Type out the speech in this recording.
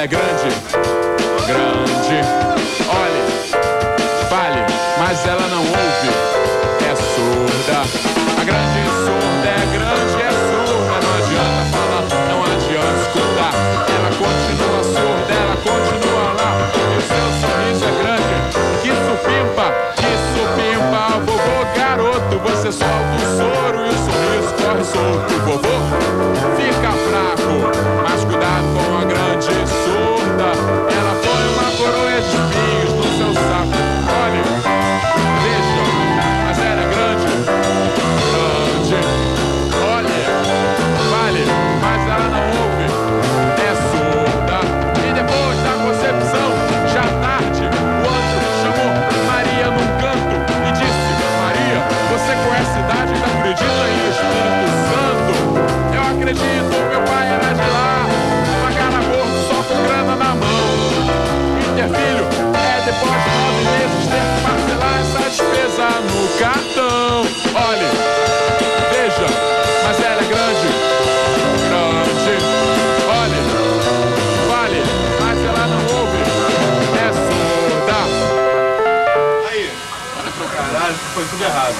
é grande, grande. Olhe, fale, mas ela não ouve, é surda. A grande surda é grande, é surda. Não adianta falar, não adianta escutar. Ela continua surda, ela continua lá. E o seu sorriso é grande, que supimpa, que supimpa. Vovô garoto, você solta o soro e o sorriso corre solto. Você com essa idade ainda acredita em Espírito Santo? Eu acredito, meu pai era de lá, pagar aborto só com grana na mão. E ter filho é depois de nove meses ter que parcelar essa despesa no carro. Caralho, foi tudo errado.